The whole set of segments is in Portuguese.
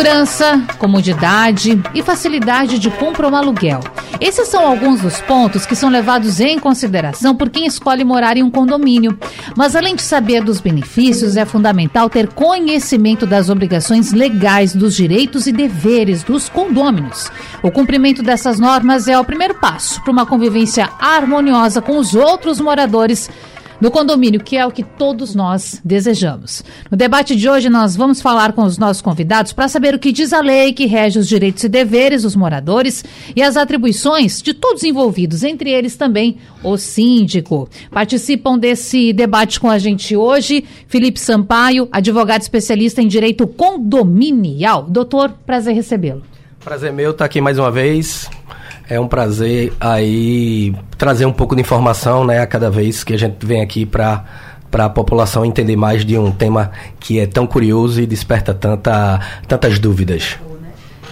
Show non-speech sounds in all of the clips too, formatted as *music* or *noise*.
Segurança, comodidade e facilidade de compra ou aluguel. Esses são alguns dos pontos que são levados em consideração por quem escolhe morar em um condomínio. Mas além de saber dos benefícios, é fundamental ter conhecimento das obrigações legais, dos direitos e deveres dos condôminos. O cumprimento dessas normas é o primeiro passo para uma convivência harmoniosa com os outros moradores do condomínio, que é o que todos nós desejamos. No debate de hoje, nós vamos falar com os nossos convidados para saber o que diz a lei que rege os direitos e deveres dos moradores e as atribuições de todos envolvidos, entre eles também o síndico. Participam desse debate com a gente hoje Felipe Sampaio, advogado especialista em direito condominial. Doutor, prazer recebê-lo. Prazer meu estar aqui mais uma vez. É um prazer aí trazer um pouco de informação, né, a cada vez que a gente vem aqui para para a população entender mais de um tema que é tão curioso e desperta tanta, tantas dúvidas.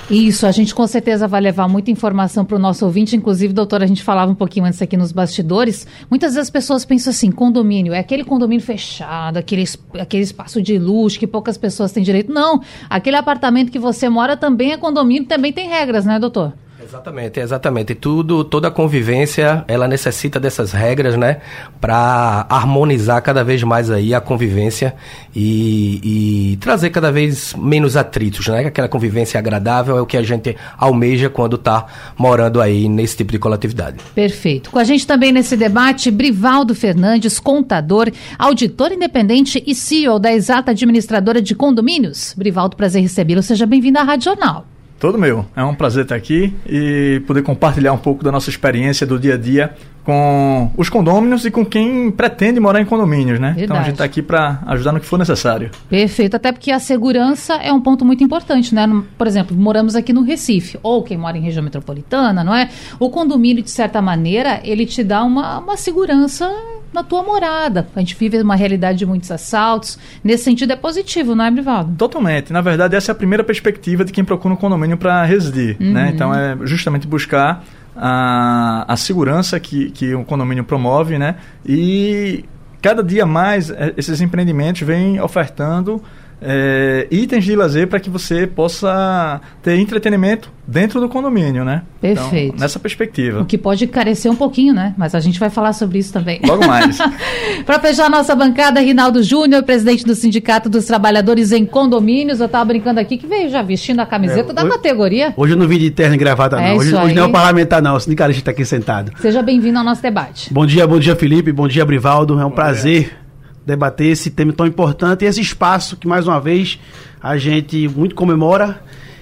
Isso, a gente com certeza vai levar muita informação para o nosso ouvinte. Inclusive, doutor, a gente falava um pouquinho antes aqui nos bastidores. Muitas vezes as pessoas pensam assim: condomínio, é aquele condomínio fechado, aquele, aquele espaço de luxo que poucas pessoas têm direito. Não, aquele apartamento que você mora também é condomínio, também tem regras, né, doutor? Exatamente, exatamente. Tudo, toda a convivência, ela necessita dessas regras, né, para harmonizar cada vez mais aí a convivência e, e, trazer cada vez menos atritos, né? Aquela convivência agradável é o que a gente almeja quando está morando aí nesse tipo de coletividade. Perfeito. Com a gente também nesse debate, Brivaldo Fernandes, contador, auditor independente e CEO da Exata Administradora de Condomínios. Brivaldo, prazer recebê-lo. Seja bem-vindo à Rádio Jornal. Todo meu. É um prazer estar aqui e poder compartilhar um pouco da nossa experiência do dia a dia com os condôminos e com quem pretende morar em condomínios, né? Verdade. Então a gente está aqui para ajudar no que for necessário. Perfeito, até porque a segurança é um ponto muito importante, né? Por exemplo, moramos aqui no Recife, ou quem mora em região metropolitana, não é? O condomínio, de certa maneira, ele te dá uma, uma segurança na tua morada. A gente vive uma realidade de muitos assaltos. Nesse sentido é positivo, não é, Brivaldo? Totalmente. Na verdade, essa é a primeira perspectiva de quem procura um condomínio para residir, né? uhum. né? Então é justamente buscar a, a segurança que, que o condomínio promove, né? E cada dia mais é, esses empreendimentos vêm ofertando é, itens de lazer para que você possa ter entretenimento dentro do condomínio, né? Perfeito. Então, nessa perspectiva. O que pode carecer um pouquinho, né? Mas a gente vai falar sobre isso também. Logo mais. *laughs* para fechar a nossa bancada, Rinaldo Júnior, presidente do Sindicato dos Trabalhadores em Condomínios. Eu estava brincando aqui que veio já vestindo a camiseta é, da hoje, categoria. Hoje eu não vim de terno e gravata, é não. Hoje, hoje, não é o parlamentar, não. O sindicalista está aqui sentado. Seja bem-vindo ao nosso debate. Bom dia, bom dia, Felipe. Bom dia, Brivaldo. É um bom prazer. Dia debater esse tema tão importante e esse espaço que, mais uma vez, a gente muito comemora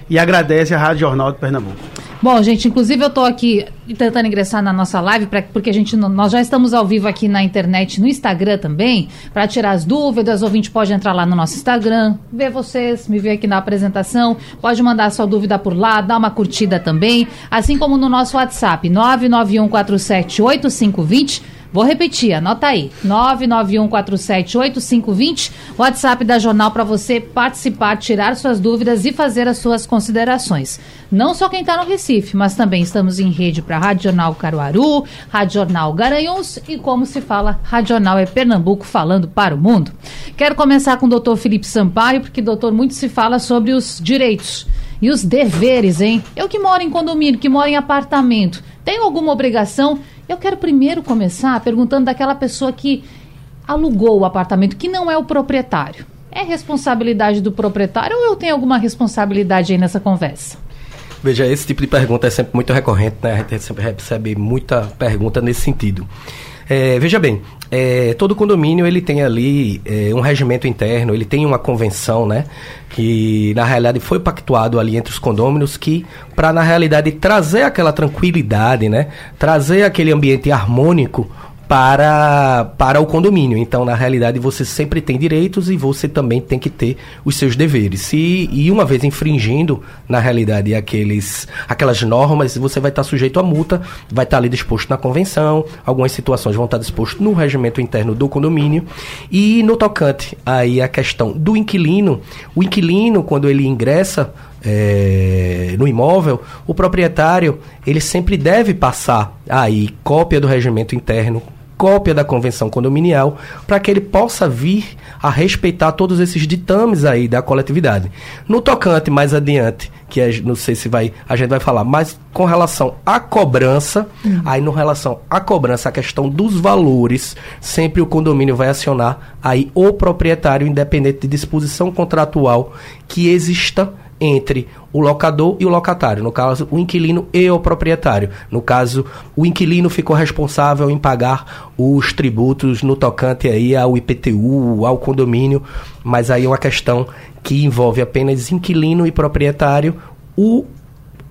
e agradece à Rádio Jornal de Pernambuco. Bom, gente, inclusive eu estou aqui tentando ingressar na nossa live, pra, porque a gente nós já estamos ao vivo aqui na internet, no Instagram também, para tirar as dúvidas. O ouvinte pode entrar lá no nosso Instagram, ver vocês, me ver aqui na apresentação, pode mandar sua dúvida por lá, dar uma curtida também, assim como no nosso WhatsApp, 991478520 Vou repetir, anota aí. 991478520, WhatsApp da Jornal para você participar, tirar suas dúvidas e fazer as suas considerações. Não só quem está no Recife, mas também estamos em rede para Rádio Jornal Caruaru, Rádio Jornal Garanhuns e como se fala, Rádio Jornal é Pernambuco falando para o mundo. Quero começar com o doutor Felipe Sampaio, porque doutor muito se fala sobre os direitos e os deveres, hein? Eu que moro em condomínio, que moro em apartamento, tenho alguma obrigação eu quero primeiro começar perguntando daquela pessoa que alugou o apartamento, que não é o proprietário. É responsabilidade do proprietário ou eu tenho alguma responsabilidade aí nessa conversa? Veja, esse tipo de pergunta é sempre muito recorrente, né? A gente sempre recebe muita pergunta nesse sentido. É, veja bem, é, todo condomínio ele tem ali é, um regimento interno, ele tem uma convenção, né? Que na realidade foi pactuado ali entre os condôminos que, para na realidade trazer aquela tranquilidade, né? Trazer aquele ambiente harmônico para, para o condomínio. Então, na realidade, você sempre tem direitos e você também tem que ter os seus deveres. E, e uma vez infringindo, na realidade, aqueles, aquelas normas, você vai estar sujeito a multa, vai estar ali disposto na convenção, algumas situações vão estar dispostas no regimento interno do condomínio. E no tocante aí a questão do inquilino, o inquilino, quando ele ingressa é, no imóvel, o proprietário ele sempre deve passar aí cópia do regimento interno, cópia da convenção condominial, para que ele possa vir a respeitar todos esses ditames aí da coletividade. No tocante mais adiante, que é, não sei se vai a gente vai falar, mas com relação à cobrança, uhum. aí no relação à cobrança, a questão dos valores, sempre o condomínio vai acionar aí o proprietário independente de disposição contratual que exista entre o locador e o locatário, no caso, o inquilino e o proprietário. No caso, o inquilino ficou responsável em pagar os tributos no tocante aí ao IPTU, ao condomínio, mas aí é uma questão que envolve apenas inquilino e proprietário. O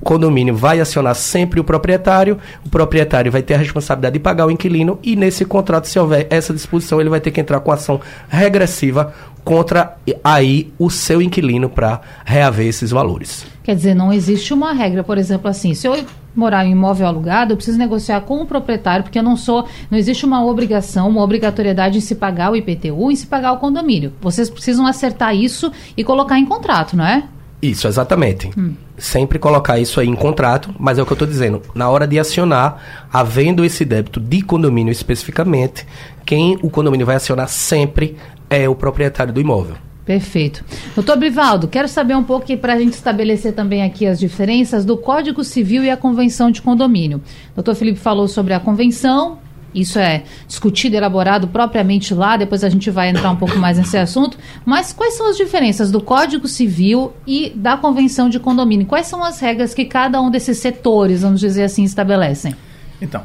condomínio vai acionar sempre o proprietário, o proprietário vai ter a responsabilidade de pagar o inquilino e nesse contrato, se houver essa disposição, ele vai ter que entrar com ação regressiva contra aí o seu inquilino para reaver esses valores. Quer dizer, não existe uma regra, por exemplo, assim, se eu morar em imóvel alugado, eu preciso negociar com o proprietário, porque eu não sou, não existe uma obrigação, uma obrigatoriedade em se pagar o IPTU, em se pagar o condomínio. Vocês precisam acertar isso e colocar em contrato, não é? Isso, exatamente. Hum. Sempre colocar isso aí em contrato, mas é o que eu estou dizendo. Na hora de acionar, havendo esse débito de condomínio especificamente, quem o condomínio vai acionar sempre é o proprietário do imóvel. Perfeito. Doutor Brivaldo, quero saber um pouco para a gente estabelecer também aqui as diferenças do Código Civil e a Convenção de Condomínio. Doutor Felipe falou sobre a convenção, isso é discutido, elaborado propriamente lá, depois a gente vai entrar um pouco mais nesse assunto. Mas quais são as diferenças do Código Civil e da Convenção de Condomínio? Quais são as regras que cada um desses setores, vamos dizer assim, estabelecem? Então,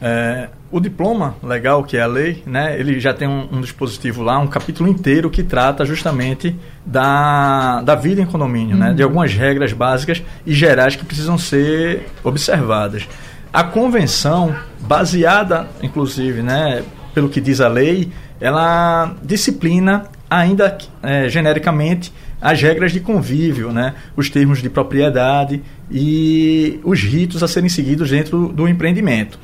é, o diploma legal, que é a lei, né, ele já tem um, um, dispositivo lá, um capítulo inteiro que trata justamente da, da vida em condomínio, uhum. né, de uhum. algumas regras básicas e gerais que precisam ser observadas. A convenção, baseada, inclusive, né, pelo que diz a lei, ela disciplina ainda é, genericamente as regras de convívio, né, os termos de propriedade e os ritos a serem seguidos dentro do empreendimento.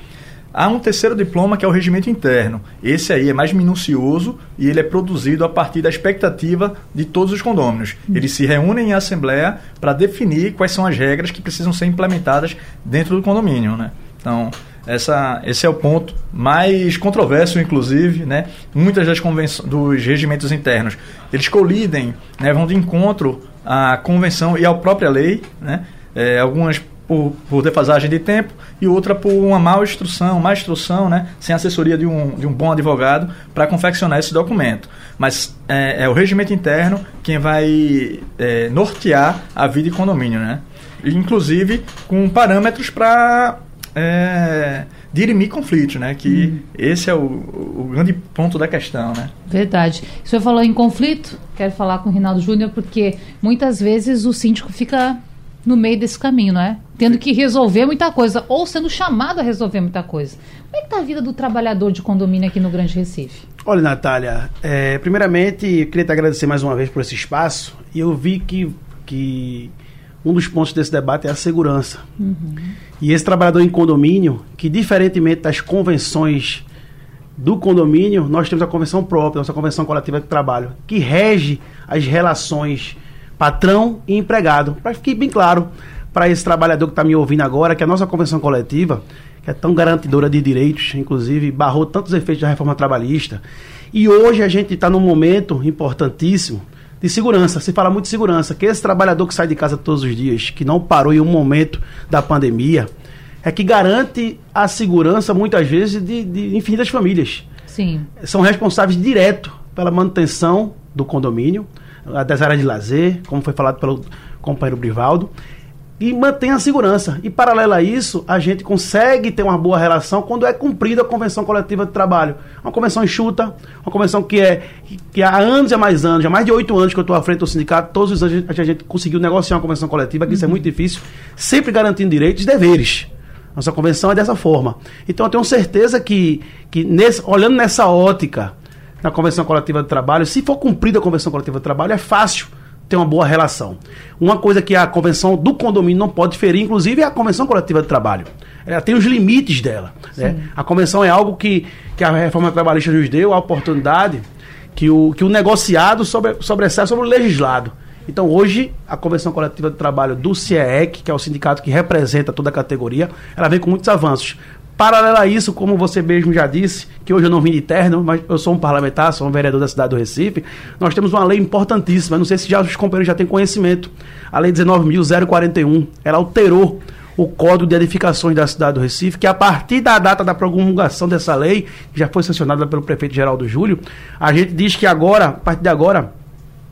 Há um terceiro diploma que é o regimento interno. Esse aí é mais minucioso e ele é produzido a partir da expectativa de todos os condôminos. Eles se reúnem em assembleia para definir quais são as regras que precisam ser implementadas dentro do condomínio. Né? Então, essa, esse é o ponto mais controverso, inclusive, né? Muitas das convenções dos regimentos internos, eles colidem, né? vão de encontro à convenção e à própria lei, né? É, algumas por, por defasagem de tempo e outra por uma má instrução, má instrução, né, sem assessoria de um, de um bom advogado para confeccionar esse documento. Mas é, é, o regimento interno quem vai é, nortear a vida de condomínio, né? Inclusive com parâmetros para é, dirimir conflitos, né? Que hum. esse é o, o, grande ponto da questão, né? Verdade. O senhor falou em conflito, quero falar com o Rinaldo Júnior, porque muitas vezes o síndico fica no meio desse caminho, não é? Tendo que resolver muita coisa, ou sendo chamado a resolver muita coisa. Como é que está a vida do trabalhador de condomínio aqui no Grande Recife? Olha, Natália, é, primeiramente, eu queria te agradecer mais uma vez por esse espaço, e eu vi que, que um dos pontos desse debate é a segurança. Uhum. E esse trabalhador em condomínio, que diferentemente das convenções do condomínio, nós temos a convenção própria, nossa convenção coletiva de trabalho, que rege as relações patrão e empregado. Para ficar bem claro para esse trabalhador que está me ouvindo agora, que a nossa convenção coletiva, que é tão garantidora de direitos, inclusive barrou tantos efeitos da reforma trabalhista, e hoje a gente está num momento importantíssimo de segurança. Se fala muito de segurança, que esse trabalhador que sai de casa todos os dias, que não parou em um momento da pandemia, é que garante a segurança, muitas vezes, de, de infinitas famílias. Sim. São responsáveis direto pela manutenção do condomínio, das áreas de lazer, como foi falado pelo companheiro Brivaldo, e mantém a segurança. E paralelo a isso, a gente consegue ter uma boa relação quando é cumprida a convenção coletiva de trabalho. Uma convenção enxuta, uma convenção que é que há anos e há mais anos, há mais de oito anos que eu estou à frente do sindicato, todos os anos a gente conseguiu negociar uma convenção coletiva, que isso é muito difícil, sempre garantindo direitos e deveres. Nossa convenção é dessa forma. Então eu tenho certeza que, que nesse, olhando nessa ótica, na convenção coletiva de trabalho, se for cumprida a convenção coletiva de trabalho, é fácil ter uma boa relação. Uma coisa que a convenção do condomínio não pode ferir, inclusive, é a convenção coletiva de trabalho. Ela tem os limites dela. Né? A convenção é algo que, que a reforma trabalhista nos deu a oportunidade que o, que o negociado sobre, sobressai sobre o legislado. Então, hoje, a Convenção Coletiva de Trabalho do CIEEC, que é o sindicato que representa toda a categoria, ela vem com muitos avanços. Paralelo a isso, como você mesmo já disse, que hoje eu não vim de terno, mas eu sou um parlamentar, sou um vereador da cidade do Recife, nós temos uma lei importantíssima, não sei se já os companheiros já têm conhecimento, a Lei 19.041, ela alterou o Código de Edificações da cidade do Recife, que a partir da data da promulgação dessa lei, que já foi sancionada pelo prefeito Geraldo Júlio, a gente diz que agora, a partir de agora,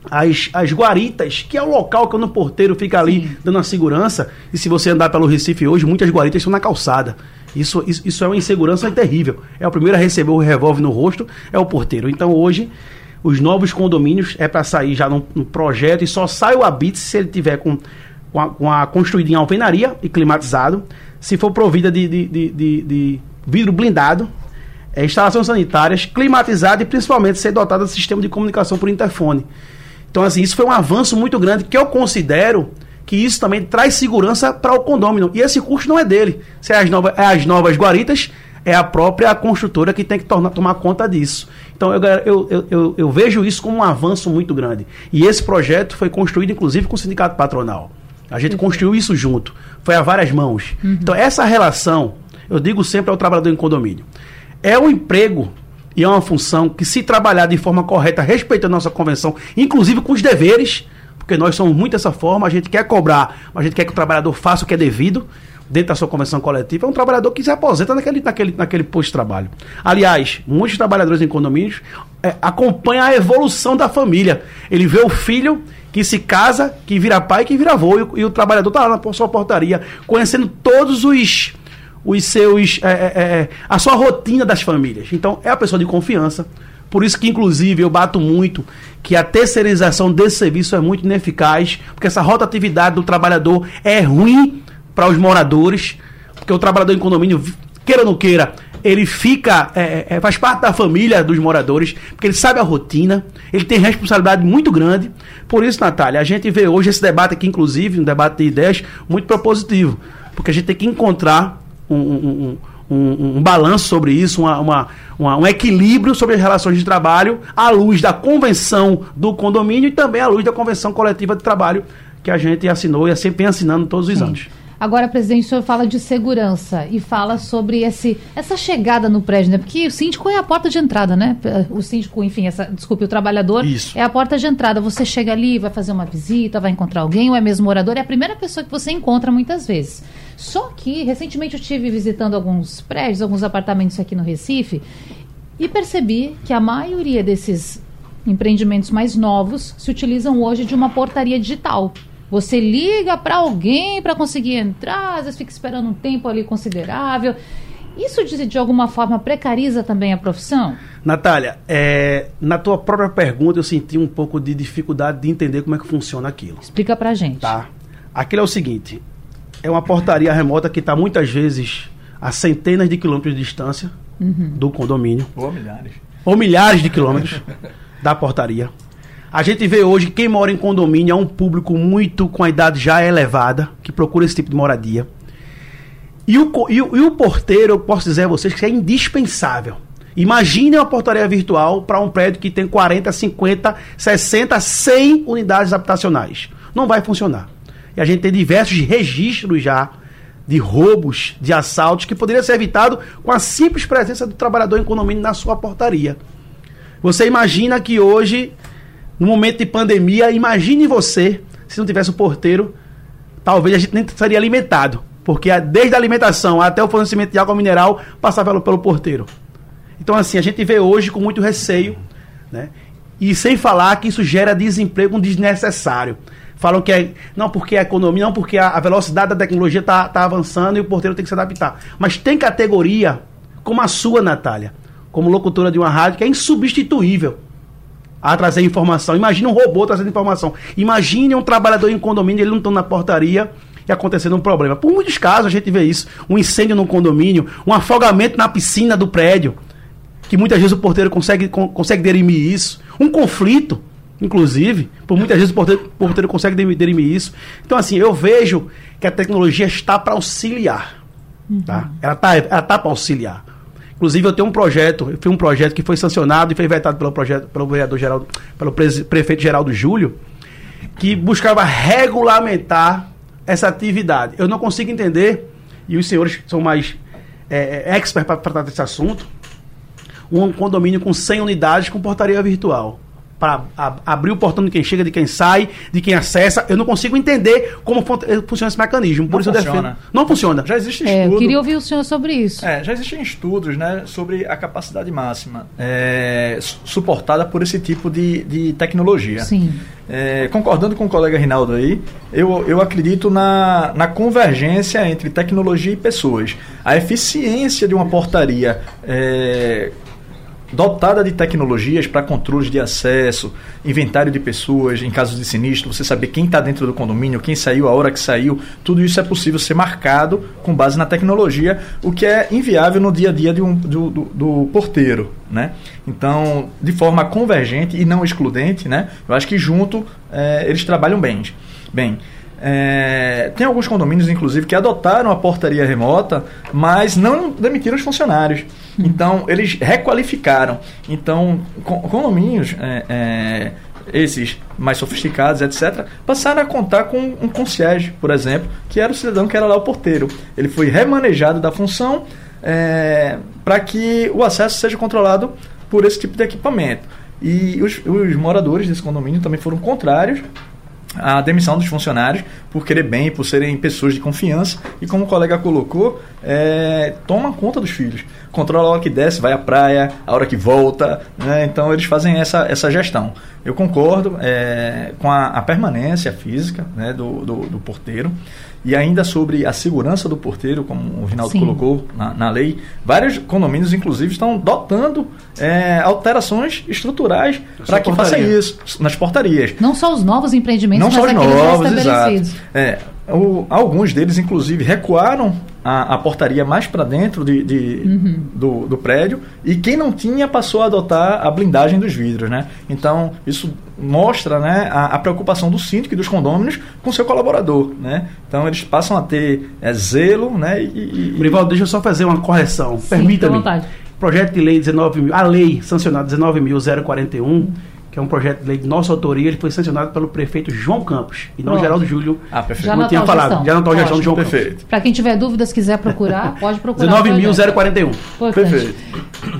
as, as guaritas, que é o local que o porteiro fica ali Sim. dando a segurança, e se você andar pelo Recife hoje, muitas guaritas estão na calçada. Isso, isso, isso é uma insegurança terrível. É o primeiro a receber o revólver no rosto, é o porteiro. Então hoje, os novos condomínios é para sair já no, projeto e só sai o habite se ele tiver com, com, a, com a construída em alvenaria e climatizado, se for provida de, de, de, de, de vidro blindado, é, instalações sanitárias, climatizada e principalmente ser dotada de sistema de comunicação por interfone. Então, assim, isso foi um avanço muito grande que eu considero que isso também traz segurança para o condômino. E esse custo não é dele. Se é as, novas, é as novas guaritas, é a própria construtora que tem que tornar, tomar conta disso. Então eu, eu, eu, eu, vejo isso como um avanço muito grande. E esse projeto foi construído, inclusive, com o sindicato patronal. A gente uhum. construiu isso junto. Foi a várias mãos. Uhum. Então, essa relação, eu digo sempre ao trabalhador em condomínio, é um emprego e é uma função que, se trabalhar de forma correta, respeitando a nossa convenção, inclusive com os deveres, porque nós somos muito dessa forma, a gente quer cobrar, a gente quer que o trabalhador faça o que é devido dentro da sua convenção coletiva, é um trabalhador que se aposenta naquele, naquele, naquele posto de trabalho. Aliás, muitos trabalhadores em condomínios é, acompanham a evolução da família. Ele vê o filho que se casa, que vira pai, que vira avô, e, o, e o trabalhador está lá na sua portaria, conhecendo todos os os seus é, é, é, a sua rotina das famílias. Então é a pessoa de confiança. Por isso que, inclusive, eu bato muito que a terceirização desse serviço é muito ineficaz, porque essa rotatividade do trabalhador é ruim para os moradores, porque o trabalhador em condomínio, queira ou não queira, ele fica, é, é, é, faz parte da família dos moradores, porque ele sabe a rotina, ele tem responsabilidade muito grande. Por isso, Natália, a gente vê hoje esse debate aqui, inclusive, um debate de ideias muito propositivo, porque a gente tem que encontrar um, um, um, um balanço sobre isso, uma, uma, uma, um equilíbrio sobre as relações de trabalho à luz da convenção do condomínio e também à luz da convenção coletiva de trabalho que a gente assinou e sempre assinando todos os Sim. anos. Agora, presidente, o senhor fala de segurança e fala sobre esse, essa chegada no prédio, né? Porque o síndico é a porta de entrada, né? O síndico, enfim, essa, desculpe, o trabalhador Isso. é a porta de entrada. Você chega ali, vai fazer uma visita, vai encontrar alguém, ou é mesmo morador, é a primeira pessoa que você encontra muitas vezes. Só que, recentemente, eu estive visitando alguns prédios, alguns apartamentos aqui no Recife, e percebi que a maioria desses empreendimentos mais novos se utilizam hoje de uma portaria digital. Você liga para alguém para conseguir entrar, às vezes fica esperando um tempo ali considerável. Isso de, de alguma forma precariza também a profissão? Natália, é, na tua própria pergunta eu senti um pouco de dificuldade de entender como é que funciona aquilo. Explica pra gente. Tá. Aquilo é o seguinte: é uma portaria remota que está muitas vezes a centenas de quilômetros de distância uhum. do condomínio. Ou milhares. Ou milhares de quilômetros da portaria. A gente vê hoje quem mora em condomínio é um público muito com a idade já elevada, que procura esse tipo de moradia. E o, e o, e o porteiro, eu posso dizer a vocês que é indispensável. Imagine uma portaria virtual para um prédio que tem 40, 50, 60, 100 unidades habitacionais. Não vai funcionar. E a gente tem diversos registros já de roubos, de assaltos, que poderia ser evitado com a simples presença do trabalhador em condomínio na sua portaria. Você imagina que hoje no momento de pandemia, imagine você, se não tivesse o porteiro, talvez a gente nem estaria alimentado. Porque desde a alimentação até o fornecimento de água mineral passava pelo, pelo porteiro. Então, assim, a gente vê hoje com muito receio, né? E sem falar que isso gera desemprego desnecessário. Falam que é. Não porque a economia, não porque a, a velocidade da tecnologia está tá avançando e o porteiro tem que se adaptar. Mas tem categoria, como a sua, Natália, como locutora de uma rádio, que é insubstituível a trazer informação. Imagine um robô trazendo informação. Imagine um trabalhador em condomínio, ele não está na portaria e acontecendo um problema. Por muitos casos a gente vê isso: um incêndio num condomínio, um afogamento na piscina do prédio, que muitas vezes o porteiro consegue, consegue derimir isso, um conflito, inclusive, por muitas vezes o porteiro, o porteiro consegue derimir isso. Então, assim, eu vejo que a tecnologia está para auxiliar. Uhum. Tá? Ela está ela tá para auxiliar. Inclusive, eu tenho um projeto, eu fiz um projeto que foi sancionado e foi vetado pelo, projeto, pelo vereador Geraldo, pelo prefeito Geraldo Júlio, que buscava regulamentar essa atividade. Eu não consigo entender, e os senhores são mais é, é experts para tratar desse assunto, um condomínio com 100 unidades com portaria virtual para abrir o portão de quem chega, de quem sai, de quem acessa. Eu não consigo entender como eh, funciona esse mecanismo. Por não isso funciona. eu defendo. Não funciona. Já existe é, estudo. Eu queria ouvir o senhor sobre isso. É, já existem estudos né, sobre a capacidade máxima é, suportada por esse tipo de, de tecnologia. Sim. É, concordando com o colega Rinaldo aí, eu, eu acredito na, na convergência entre tecnologia e pessoas. A eficiência de uma portaria é, dotada de tecnologias para controles de acesso, inventário de pessoas em casos de sinistro, você saber quem está dentro do condomínio, quem saiu, a hora que saiu, tudo isso é possível ser marcado com base na tecnologia, o que é inviável no dia a dia um, do, do, do, porteiro. Né? Então, de forma convergente e não excludente, né? eu acho que junto é, eles trabalham bem. Bem, é, tem alguns condomínios, inclusive, que adotaram a portaria remota, mas não demitiram os funcionários. Então, eles requalificaram. Então, condomínios, é, é, esses mais sofisticados, etc., passaram a contar com um concierge, por exemplo, que era o cidadão que era lá o porteiro. Ele foi remanejado da função é, para que o acesso seja controlado por esse tipo de equipamento. E os, os moradores desse condomínio também foram contrários a demissão dos funcionários por querer bem, por serem pessoas de confiança e como o colega colocou, é, toma conta dos filhos, controla a hora que desce, vai à praia, a hora que volta, né? então eles fazem essa, essa gestão. Eu concordo é, com a, a, permanência física né, do, do, do porteiro, e ainda sobre a segurança do porteiro, como o Rinaldo Sim. colocou na, na, lei, vários condomínios, inclusive, estão dotando é, alterações estruturais para que faça isso nas portarias. Não só os novos empreendimentos, Não mas só os novos, exato. É, o, alguns deles, inclusive, recuaram a, a portaria mais para dentro de, de uhum. do, do prédio e quem não tinha passou a adotar a blindagem dos vidros. Né? Então, isso mostra né, a, a preocupação do síndico e dos condôminos com seu colaborador. Né? Então, eles passam a ter é, zelo. Né, e, e... Deixa eu só fazer uma correção. Permita-me. Projeto de lei 19 mil, a lei sancionada 19.041 que é um projeto de lei de nossa autoria, ele foi sancionado pelo prefeito João Campos, e não Pronto. Geraldo Júlio. Ah, perfeito. Já não tinha falado, gestão. já não gestão de João perfeito. Campos. Para quem tiver dúvidas, quiser procurar, pode procurar. *laughs* 19.041. Perfeito.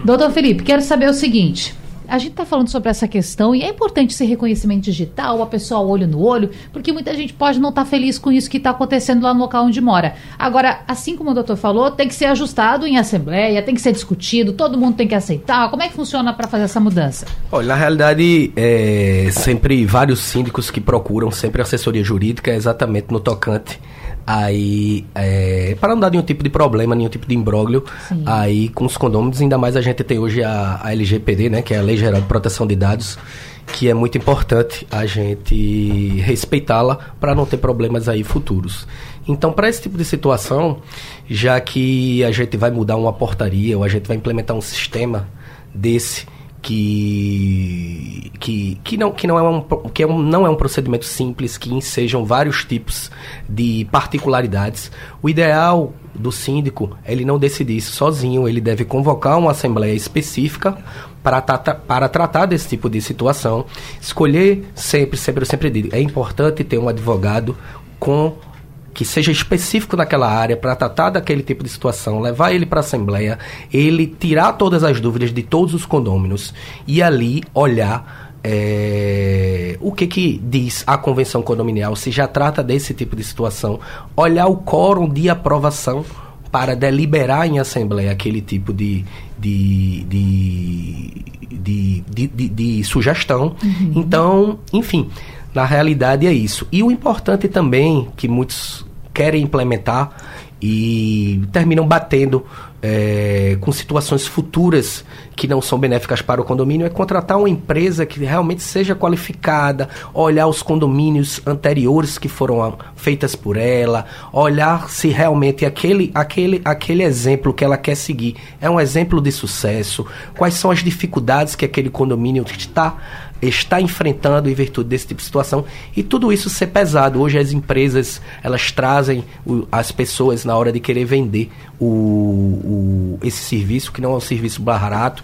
Doutor Felipe, quero saber o seguinte a gente está falando sobre essa questão e é importante esse reconhecimento digital, a pessoa olho no olho, porque muita gente pode não estar tá feliz com isso que está acontecendo lá no local onde mora. Agora, assim como o doutor falou, tem que ser ajustado em assembleia, tem que ser discutido, todo mundo tem que aceitar. Como é que funciona para fazer essa mudança? Olha, na realidade, é sempre vários síndicos que procuram sempre assessoria jurídica exatamente no tocante Aí, é, para não dar nenhum tipo de problema, nenhum tipo de imbróglio, Sim. aí com os condôminos, ainda mais a gente tem hoje a, a LGPD, né, que é a Lei Geral de Proteção de Dados, que é muito importante a gente respeitá-la para não ter problemas aí futuros. Então, para esse tipo de situação, já que a gente vai mudar uma portaria ou a gente vai implementar um sistema desse que, que, que, não, que, não, é um, que é um, não é um procedimento simples, que ensejam vários tipos de particularidades. O ideal do síndico é ele não decidir isso sozinho, ele deve convocar uma assembleia específica para, tata, para tratar desse tipo de situação. Escolher sempre, sempre, eu sempre digo, é importante ter um advogado com que seja específico naquela área para tratar daquele tipo de situação, levar ele para a assembleia, ele tirar todas as dúvidas de todos os condôminos e ali olhar é, o que, que diz a convenção condominial, se já trata desse tipo de situação, olhar o quórum de aprovação para deliberar em assembleia aquele tipo de, de, de, de, de, de, de sugestão. Uhum. Então, enfim, na realidade é isso. E o importante também, que muitos querem implementar e terminam batendo é, com situações futuras que não são benéficas para o condomínio é contratar uma empresa que realmente seja qualificada, olhar os condomínios anteriores que foram feitas por ela, olhar se realmente aquele, aquele, aquele exemplo que ela quer seguir é um exemplo de sucesso, quais são as dificuldades que aquele condomínio está está enfrentando em virtude desse tipo de situação e tudo isso ser pesado. Hoje as empresas elas trazem o, as pessoas na hora de querer vender o, o, esse serviço, que não é um serviço barato,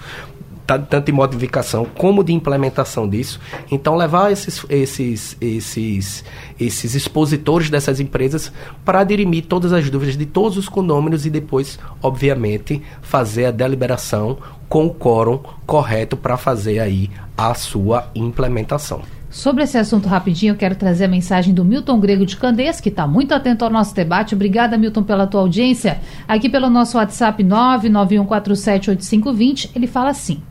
tanto de modificação como de implementação disso. Então levar esses, esses, esses, esses expositores dessas empresas para dirimir todas as dúvidas de todos os condôminos e depois, obviamente, fazer a deliberação com o quórum correto para fazer aí a sua implementação. Sobre esse assunto rapidinho, eu quero trazer a mensagem do Milton Grego de Candeias, que está muito atento ao nosso debate. Obrigada, Milton, pela tua audiência. Aqui pelo nosso WhatsApp 991478520, ele fala assim: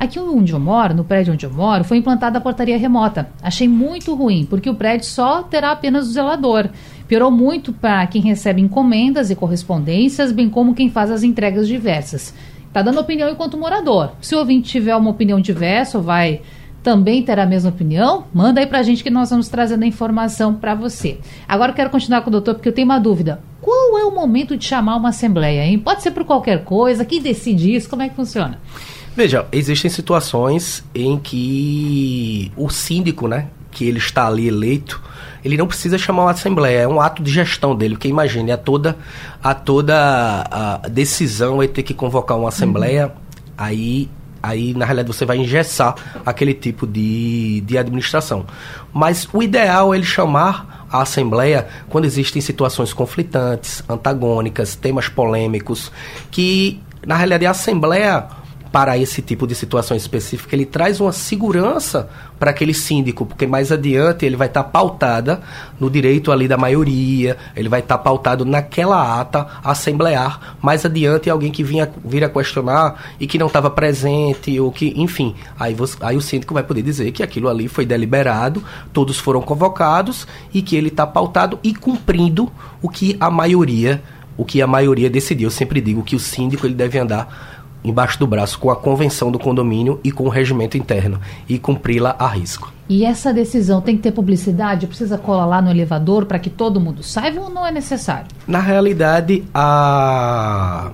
Aqui onde eu moro, no prédio onde eu moro, foi implantada a portaria remota. Achei muito ruim, porque o prédio só terá apenas o zelador. Piorou muito para quem recebe encomendas e correspondências, bem como quem faz as entregas diversas. Está dando opinião enquanto morador. Se o ouvinte tiver uma opinião diversa vai também ter a mesma opinião, manda aí para a gente que nós vamos trazendo a informação para você. Agora eu quero continuar com o doutor porque eu tenho uma dúvida. Qual é o momento de chamar uma assembleia, hein? Pode ser por qualquer coisa, quem decide isso, como é que funciona? Veja, existem situações em que o síndico, né, que ele está ali eleito, ele não precisa chamar uma assembleia, é um ato de gestão dele, porque imagine, a toda, a toda a decisão é ter que convocar uma assembleia, uhum. aí, aí na realidade você vai engessar aquele tipo de, de administração. Mas o ideal é ele chamar a Assembleia quando existem situações conflitantes, antagônicas, temas polêmicos, que na realidade a Assembleia para esse tipo de situação específica, ele traz uma segurança para aquele síndico, porque mais adiante ele vai estar tá pautada no direito ali da maioria, ele vai estar tá pautado naquela ata assemblear. Mais adiante alguém que vinha vir a questionar e que não estava presente ou que, enfim, aí, você, aí o síndico vai poder dizer que aquilo ali foi deliberado, todos foram convocados e que ele está pautado e cumprindo o que a maioria, o que a maioria decidiu. Eu sempre digo que o síndico ele deve andar embaixo do braço com a convenção do condomínio e com o regimento interno e cumpri-la a risco. E essa decisão tem que ter publicidade? Precisa colar lá no elevador para que todo mundo saiba ou não é necessário? Na realidade, a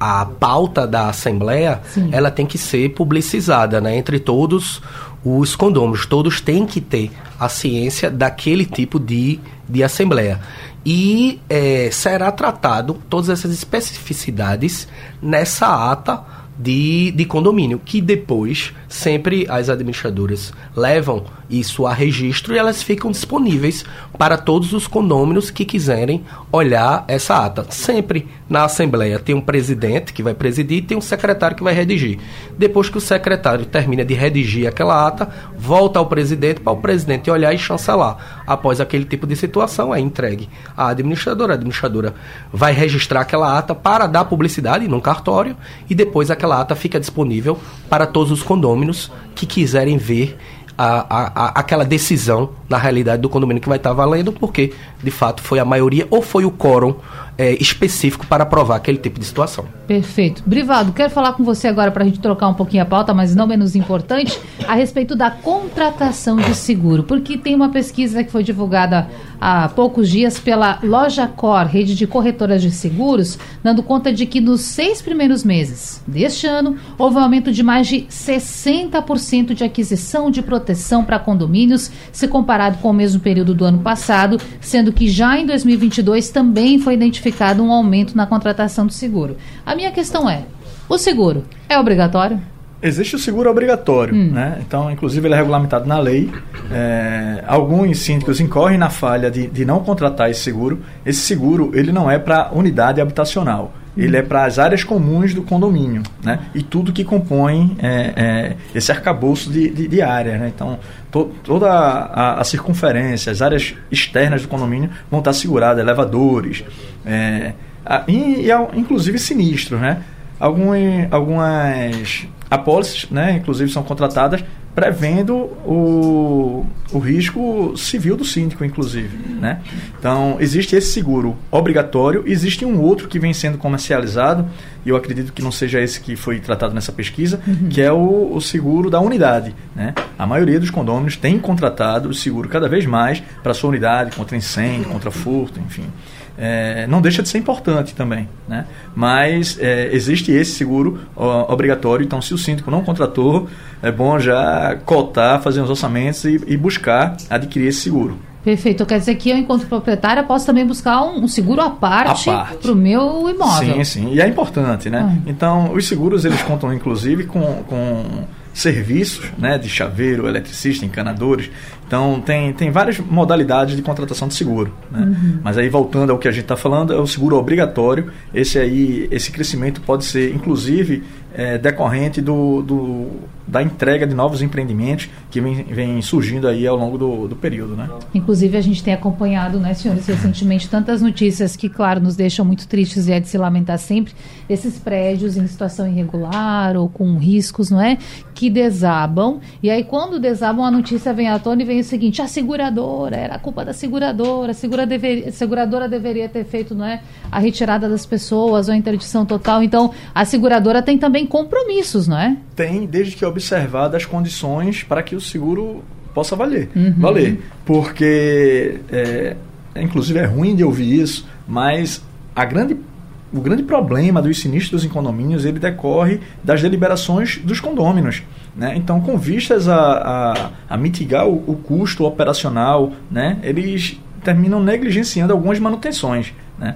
a pauta da Assembleia Sim. ela tem que ser publicizada né, entre todos os condôminos. Todos têm que ter a ciência daquele tipo de, de Assembleia e é, será tratado todas essas especificidades nessa ata de, de condomínio, que depois sempre as administradoras levam isso a registro e elas ficam disponíveis para todos os condôminos que quiserem olhar essa ata. Sempre na Assembleia tem um presidente que vai presidir e tem um secretário que vai redigir. Depois que o secretário termina de redigir aquela ata, volta ao presidente para o presidente olhar e chancelar. Após aquele tipo de situação, é entregue à administradora. A administradora vai registrar aquela ata para dar publicidade num cartório e depois aquela ata fica disponível para todos os condôminos que quiserem ver a, a, aquela decisão na realidade do condomínio que vai estar valendo, porque de fato foi a maioria ou foi o quórum é, específico para provar aquele tipo de situação. Perfeito. Brivado, quero falar com você agora para a gente trocar um pouquinho a pauta, mas não menos importante, a respeito da contratação de seguro, porque tem uma pesquisa que foi divulgada há poucos dias pela Loja Cor, rede de corretoras de seguros, dando conta de que nos seis primeiros meses deste ano houve um aumento de mais de 60% de aquisição de proteção para condomínios, se comparado com o mesmo período do ano passado, sendo que já em 2022 também foi identificado justificado um aumento na contratação do seguro. A minha questão é: o seguro é obrigatório? Existe o seguro obrigatório, hum. né? Então, inclusive, ele é regulamentado na lei. É, alguns síndicos incorrem na falha de, de não contratar esse seguro. Esse seguro, ele não é para unidade habitacional. Ele é para as áreas comuns do condomínio, né? E tudo que compõe é, é, esse arcabouço de, de, de área, né? Então, to, toda a, a, circunferência, as áreas externas do condomínio vão estar seguradas, elevadores, é, a, e, e, inclusive sinistros, né? Algum, algumas apólices, né, inclusive, são contratadas prevendo o, o risco civil do síndico, inclusive. Né? Então, existe esse seguro obrigatório, existe um outro que vem sendo comercializado, e eu acredito que não seja esse que foi tratado nessa pesquisa, uhum. que é o, o, seguro da unidade. Né? A maioria dos condôminos tem contratado o seguro cada vez mais para sua unidade, contra incêndio, contra furto, enfim é, não deixa de ser importante também. Né? Mas é, existe esse seguro ó, obrigatório, então se o síndico não contratou, é bom já cotar, fazer uns orçamentos e, e buscar adquirir esse seguro. Perfeito. Quer dizer que eu, enquanto proprietária, posso também buscar um, um seguro à parte, para o meu imóvel. Sim, sim. E é importante, né? Ah. Então, os seguros, eles contam, inclusive, com, com serviços né, de chaveiro, eletricista, encanadores. Então, tem, tem várias modalidades de contratação de seguro. Né? Uhum. Mas aí, voltando ao que a gente está falando, é o seguro obrigatório. Esse aí, esse crescimento pode ser, inclusive, é, decorrente do, do, da entrega de novos empreendimentos que vem, vem surgindo aí ao longo do, do período. Né? Inclusive, a gente tem acompanhado, né, senhores, recentemente, tantas notícias que, claro, nos deixam muito tristes e é de se lamentar sempre, esses prédios em situação irregular ou com riscos, não é? Que desabam. E aí, quando desabam, a notícia vem à tona e vem o seguinte: a seguradora, era a culpa da seguradora, a segura dever, a seguradora deveria ter feito não é, a retirada das pessoas ou a interdição total. Então, a seguradora tem também compromissos, não é? Tem, desde que observar as condições para que o seguro possa valer. Uhum. Valer. Porque, é, inclusive, é ruim de ouvir isso, mas a grande o grande problema dos sinistros em condomínios ele decorre das deliberações dos condôminos. Né? Então, com vistas a, a, a mitigar o, o, custo operacional, né? eles terminam negligenciando algumas manutenções. Né?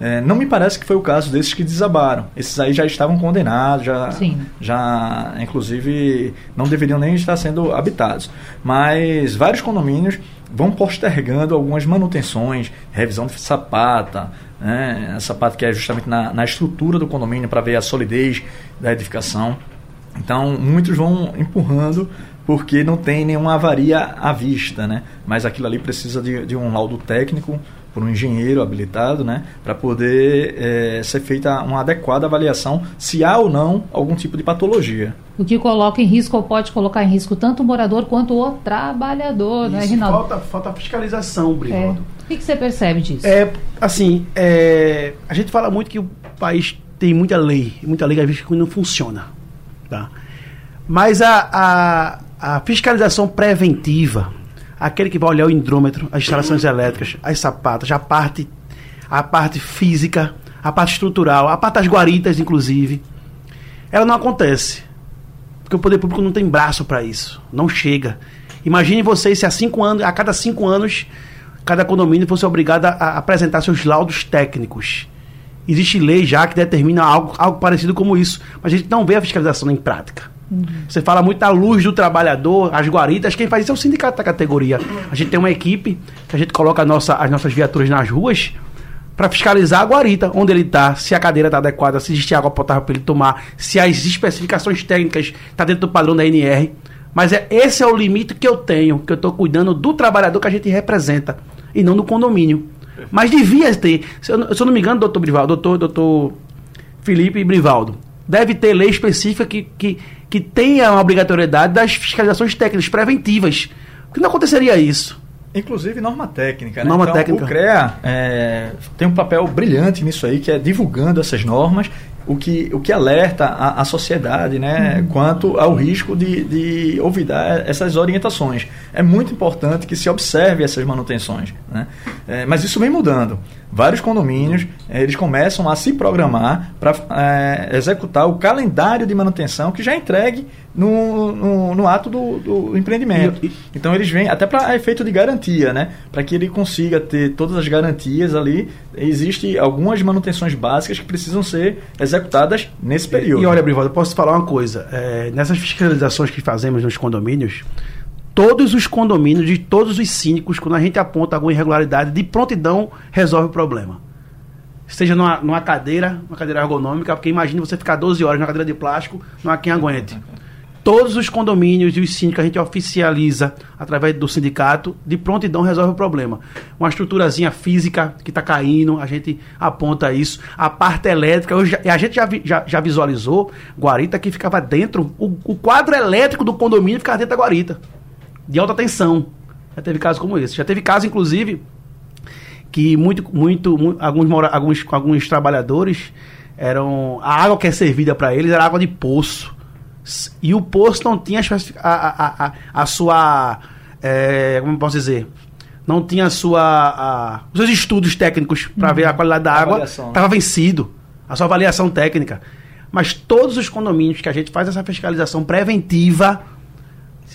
É, não me parece que foi o caso desses que desabaram. Esses aí já estavam condenados, já, já inclusive não deveriam nem estar sendo habitados. Mas vários condomínios vão postergando algumas manutenções, revisão de sapata, né? a sapata que é justamente na, na estrutura do condomínio para ver a solidez da edificação. Então, muitos vão empurrando porque não tem nenhuma avaria à vista, né? Mas aquilo ali precisa de, de um laudo técnico por um engenheiro habilitado, né? Para poder é, ser feita uma adequada avaliação se há ou não algum tipo de patologia. O que coloca em risco ou pode colocar em risco tanto o morador quanto o trabalhador, né, Isso, né, Rinaldo? Falta, falta fiscalização, Brivaldo. É. O que, que você percebe disso? É, assim, é, a gente fala muito que o país tem muita lei, muita lei que às vezes não funciona. Tá? Mas a, a, a fiscalização preventiva, aquele que vai olhar o hidrômetro, as instalações elétricas, as sapatas, a parte, a parte física, a parte estrutural, a parte das guaritas, inclusive, ela não acontece. Porque o poder público não tem braço para isso. Não chega. Imagine vocês se a, cinco anos, a cada cinco anos cada condomínio fosse obrigado a, a apresentar seus laudos técnicos. Existe lei já que determina algo, algo parecido como isso, mas a gente não vê a fiscalização em prática. Uhum. Você fala muito da luz do trabalhador, as guaritas, quem faz isso é o sindicato da categoria. A gente tem uma equipe que a gente coloca nossa, as nossas viaturas nas ruas para fiscalizar a guarita, onde ele está, se a cadeira está adequada, se existe água potável para ele tomar, se as especificações técnicas estão tá dentro do padrão da NR. Mas é, esse é o limite que eu tenho, que eu estou cuidando do trabalhador que a gente representa, e não do condomínio. Mas devia ter. Se eu, se eu não me engano, doutor Brivaldo, doutor, doutor Felipe Brivaldo, deve ter lei específica que, que, que tenha uma obrigatoriedade das fiscalizações técnicas preventivas. Porque não aconteceria isso. Inclusive norma técnica, né? Norma então, técnica. O CREA é, tem um papel brilhante nisso aí, que é divulgando essas normas o que, o que alerta a, a sociedade né, uhum. quanto ao risco de, de olvidar essas orientações. É muito importante que se observe essas manutenções. Né? É, mas isso vem mudando. Vários condomínios é, eles começam a se programar para é, executar o calendário de manutenção que já é entregue no, no, no ato do, do empreendimento. Então eles vêm até para efeito de garantia, né? Para que ele consiga ter todas as garantias ali, existe algumas manutenções básicas que precisam ser executadas nesse período. E, e olha, Brivaldo, eu posso falar uma coisa. É, nessas fiscalizações que fazemos nos condomínios, todos os condomínios de todos os síndicos, quando a gente aponta alguma irregularidade, de prontidão resolve o problema. Seja numa, numa cadeira, uma cadeira ergonômica, porque imagine você ficar 12 horas na cadeira de plástico, não há quem aguente Todos os condomínios e os síndicos a gente oficializa através do sindicato, de prontidão resolve o problema. Uma estruturazinha física que está caindo, a gente aponta isso. A parte elétrica, já, a gente já, já, já, visualizou guarita que ficava dentro, o, o, quadro elétrico do condomínio ficava dentro da guarita, de alta tensão. Já teve casos como esse. Já teve caso, inclusive, que muito, muito, muito alguns, alguns, alguns trabalhadores eram. A água que é servida para eles era água de poço e o posto não tinha a, a, a, a sua. É, como posso dizer? Não tinha a sua, a, os seus estudos técnicos para uhum. ver a qualidade da água. Estava né? vencido. A sua avaliação técnica. Mas todos os condomínios que a gente faz essa fiscalização preventiva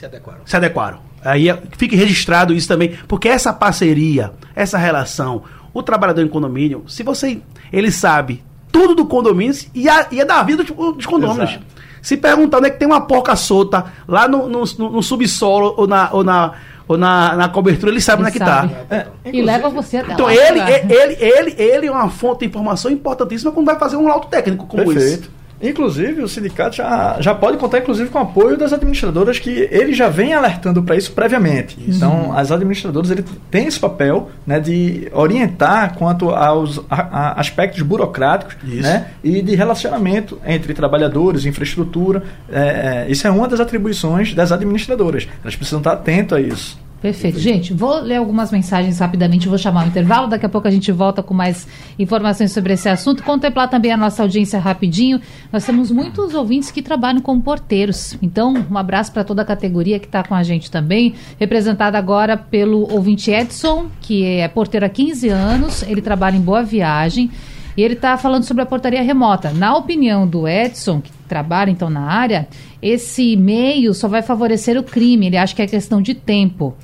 se adequaram. Se adequaram. Aí é, fique registrado isso também, porque essa parceria, essa relação, o trabalhador em condomínio, se você ele sabe tudo do condomínio e é, e é da vida dos, dos condomínios. Exato. Se perguntar onde é que tem uma porca solta, lá no, no, no, no subsolo ou na, ou na, ou na, na cobertura, ele sabe ele onde é que está. É, e leva você até então, lá. Então, ele, ele, ele, ele é uma fonte de informação importantíssima quando vai fazer um laudo técnico como Perfeito. esse. Inclusive, o sindicato já, já pode contar, inclusive, com o apoio das administradoras que ele já vem alertando para isso previamente. Isso. Então, as administradoras ele têm esse papel né, de orientar quanto aos a, a aspectos burocráticos né, e de relacionamento entre trabalhadores, infraestrutura. É, é, isso é uma das atribuições das administradoras. Elas precisam estar atentas a isso. Perfeito. Gente, vou ler algumas mensagens rapidamente, vou chamar o intervalo, daqui a pouco a gente volta com mais informações sobre esse assunto. Contemplar também a nossa audiência rapidinho. Nós temos muitos ouvintes que trabalham como porteiros. Então, um abraço para toda a categoria que está com a gente também, representada agora pelo ouvinte Edson, que é porteiro há 15 anos, ele trabalha em Boa Viagem. E ele está falando sobre a portaria remota. Na opinião do Edson, que trabalha então na área, esse meio só vai favorecer o crime. Ele acha que é questão de tempo.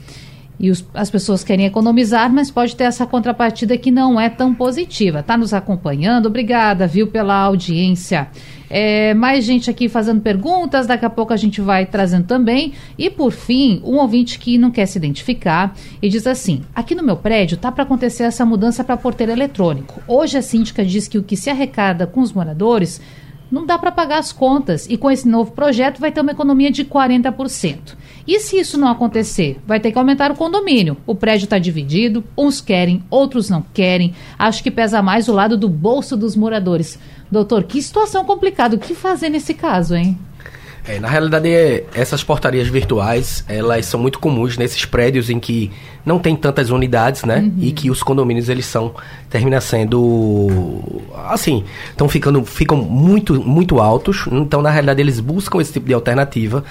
E os, as pessoas querem economizar, mas pode ter essa contrapartida que não é tão positiva. Está nos acompanhando? Obrigada, viu, pela audiência. É, mais gente aqui fazendo perguntas, daqui a pouco a gente vai trazendo também. E por fim, um ouvinte que não quer se identificar e diz assim: aqui no meu prédio tá para acontecer essa mudança para porteiro eletrônico. Hoje a síndica diz que o que se arrecada com os moradores não dá para pagar as contas e com esse novo projeto vai ter uma economia de 40%. E se isso não acontecer, vai ter que aumentar o condomínio. O prédio está dividido, uns querem, outros não querem. Acho que pesa mais o lado do bolso dos moradores. Doutor, que situação complicada. O que fazer nesse caso, hein? É, na realidade, essas portarias virtuais, elas são muito comuns nesses prédios em que não tem tantas unidades, né? Uhum. E que os condomínios, eles são, termina sendo, assim, estão ficando, ficam muito, muito altos. Então, na realidade, eles buscam esse tipo de alternativa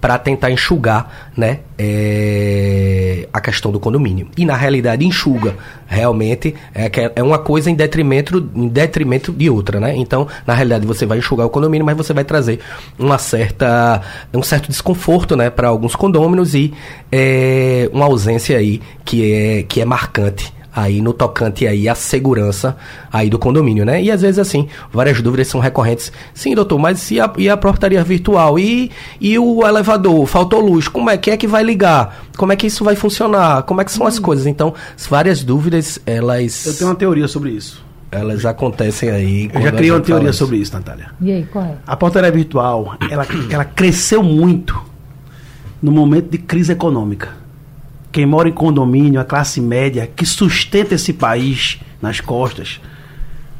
para tentar enxugar, né, é, a questão do condomínio. E na realidade enxuga, realmente é, é uma coisa em detrimento, em detrimento de outra, né? Então, na realidade você vai enxugar o condomínio, mas você vai trazer uma certa, um certo desconforto, né, para alguns condôminos e é, uma ausência aí que é que é marcante aí no tocante aí à segurança aí do condomínio, né? E às vezes assim, várias dúvidas são recorrentes. Sim, doutor, mas e a, e a portaria virtual? E, e o elevador? Faltou luz? Como é que é que vai ligar? Como é que isso vai funcionar? Como é que são hum. as coisas? Então, várias dúvidas, elas... Eu tenho uma teoria sobre isso. Elas acontecem aí. Eu já criei uma teoria sobre isso, Natália. E aí, qual é? A portaria virtual, ela, ela cresceu muito no momento de crise econômica quem mora em condomínio, a classe média, que sustenta esse país nas costas,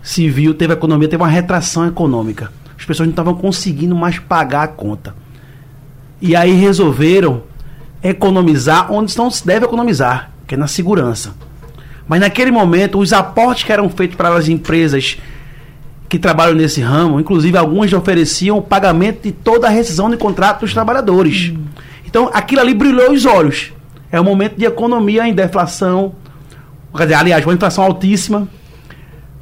se viu, teve economia, teve uma retração econômica. As pessoas não estavam conseguindo mais pagar a conta. E aí resolveram economizar onde não se deve economizar, que é na segurança. Mas naquele momento, os aportes que eram feitos para as empresas que trabalham nesse ramo, inclusive algumas ofereciam o pagamento de toda a rescisão de contrato dos trabalhadores. Hum. Então aquilo ali brilhou os olhos. É um momento de economia em deflação, quer dizer, aliás, uma inflação altíssima,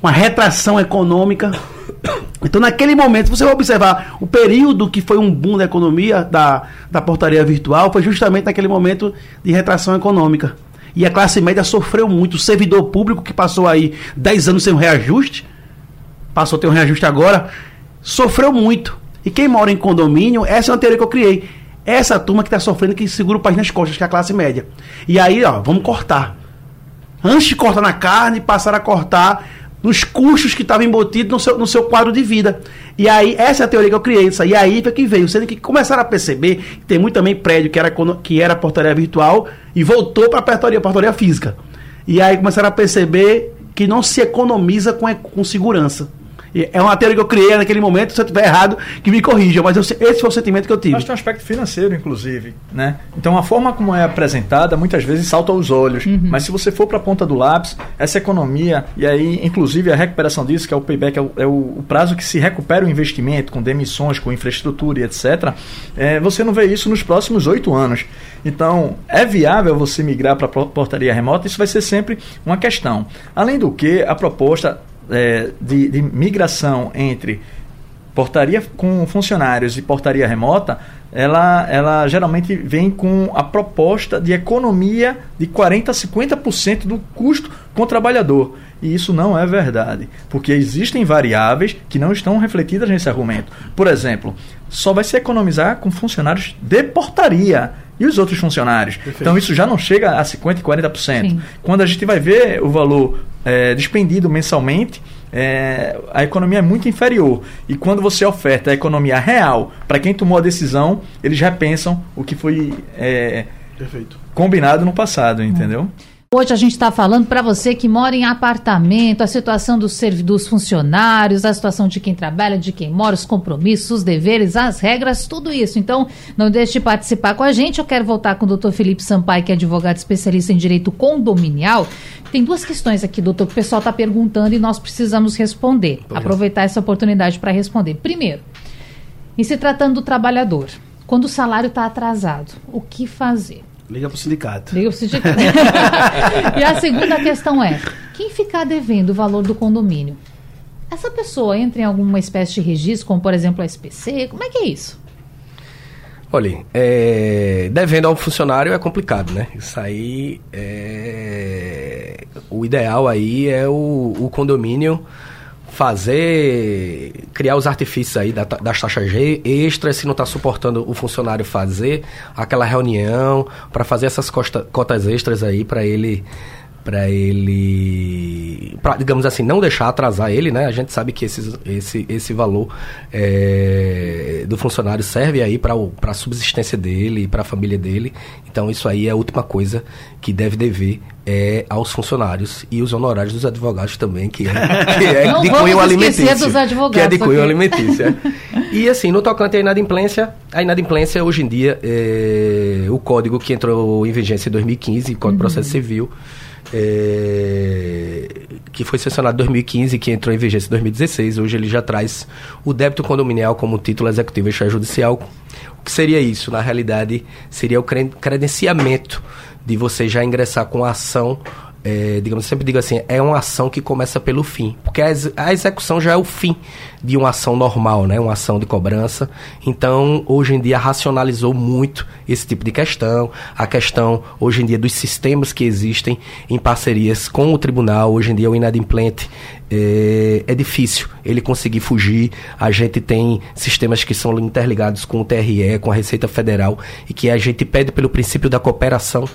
uma retração econômica. *coughs* Então, naquele momento, você vai observar o período que foi um boom da economia, da, da portaria virtual, foi justamente naquele momento de retração econômica. E a classe média sofreu muito. O servidor público, que passou aí 10 anos sem um reajuste, passou a ter um reajuste agora, sofreu muito. E quem mora em condomínio, essa é uma teoria que eu criei essa turma que está sofrendo, que segura o país nas costas, que é a classe média. E aí, ó, vamos cortar. Antes de cortar na carne, passar a cortar nos custos que estavam embutidos no seu, no seu quadro de vida. E aí, essa é a teoria que eu criei. Isso, e aí foi que veio. Sendo que começaram a perceber que tem muito também prédio que era, que era portaria virtual e voltou para a portaria, portaria física. E aí começaram a perceber que não se economiza com, com segurança. É uma teoria que eu criei naquele momento, se eu estiver errado, que me corrija, mas eu, esse foi o sentimento que eu tive. Que tem um aspecto financeiro, inclusive. Né? Então a forma como é apresentada muitas vezes salta aos olhos. Uhum. Mas se você for para a ponta do lápis, essa economia, e aí, inclusive, a recuperação disso, que é o payback, é o, é o prazo que se recupera o investimento com demissões, com infraestrutura e etc., é, você não vê isso nos próximos oito anos. Então, é viável você migrar para portaria remota? Isso vai ser sempre uma questão. Além do que, a proposta é, de, de migração entre portaria com funcionários e portaria remota, ela, ela geralmente vem com a proposta de economia de 40% a 50% do custo com o trabalhador. E isso não é verdade, porque existem variáveis que não estão refletidas nesse argumento. Por exemplo, só vai se economizar com funcionários de portaria e os outros funcionários. Perfeito. Então isso já não chega a 50% e 40%. Sim. Quando a gente vai ver o valor é, despendido mensalmente, é, a economia é muito inferior. E quando você oferta a economia real para quem tomou a decisão, eles repensam o que foi é, combinado no passado, entendeu? Hum. Hoje a gente está falando para você que mora em apartamento, a situação dos, dos funcionários, a situação de quem trabalha, de quem mora, os compromissos, os deveres, as regras, tudo isso. Então, não deixe de participar com a gente. Eu quero voltar com o doutor Felipe Sampaio, que é advogado especialista em direito condominial. Tem duas questões aqui, doutor, que o pessoal está perguntando e nós precisamos responder. Aproveitar essa oportunidade para responder. Primeiro, em se tratando do trabalhador, quando o salário está atrasado, o que fazer? Liga para o sindicato. Liga para o sindicato. *laughs* e a segunda questão é: quem ficar devendo o valor do condomínio? Essa pessoa entra em alguma espécie de registro, como por exemplo a SPC? Como é que é isso? Olha, é, devendo ao funcionário é complicado, né? Isso aí é, o ideal aí é o, o condomínio fazer, criar os artifícios aí das taxas extras, se não está suportando o funcionário fazer aquela reunião para fazer essas costa, cotas extras aí para ele para ele, pra, digamos assim, não deixar atrasar ele, né? A gente sabe que esse, esse, esse valor é, do funcionário serve aí para a subsistência dele e para a família dele. Então isso aí é a última coisa que deve dever é, aos funcionários e os honorários dos advogados também, que é, *laughs* que é não de cunho alimentício. Dos advogados, que é de cunho alimentício. É. *laughs* E assim, no tocante à inadimplência, a inadimplência hoje em dia, é, o código que entrou em vigência em 2015, Código de uhum. Processo Civil, é, que foi sancionado em 2015, que entrou em vigência em 2016. Hoje ele já traz o débito condominial como título executivo extrajudicial. O que seria isso? Na realidade, seria o credenciamento de você já ingressar com a ação é, digamos, sempre digo assim, é uma ação que começa pelo fim, porque a, ex a, execução já é o fim de uma ação normal, né, uma ação de cobrança. Então, hoje em dia racionalizou muito esse tipo de questão, a questão hoje em dia dos sistemas que existem em parcerias com o tribunal. Hoje em dia o inadimplente é, é difícil ele conseguir fugir. A gente tem sistemas que são interligados com o TRE, com a Receita Federal e que a gente pede pelo princípio da cooperação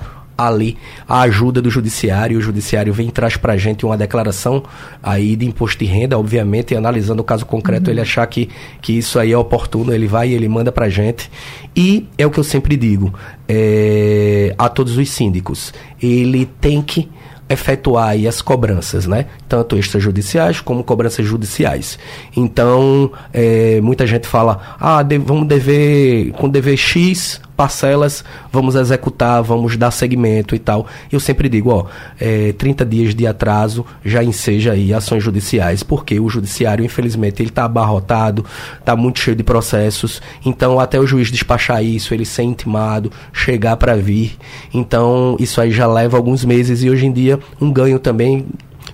ali a ajuda do judiciário. O judiciário vem e traz para a gente uma declaração aí de imposto de renda, obviamente, e analisando o caso concreto, uhum. ele achar que, que isso aí é oportuno, ele vai e ele manda para a gente. E é o que eu sempre digo é, a todos os síndicos, ele tem que efetuar aí as cobranças, né? Tanto extrajudiciais como cobranças judiciais. Então, é, muita gente fala, ah, de, vamos dever, com dever X parcelas, vamos executar, vamos dar segmento e tal. Eu sempre digo, ó, é, 30 dias de atraso já enseja aí ações judiciais, porque o judiciário, infelizmente, ele está abarrotado, está muito cheio de processos, então até o juiz despachar isso, ele ser intimado, chegar para vir, então isso aí já leva alguns meses e hoje em dia um ganho também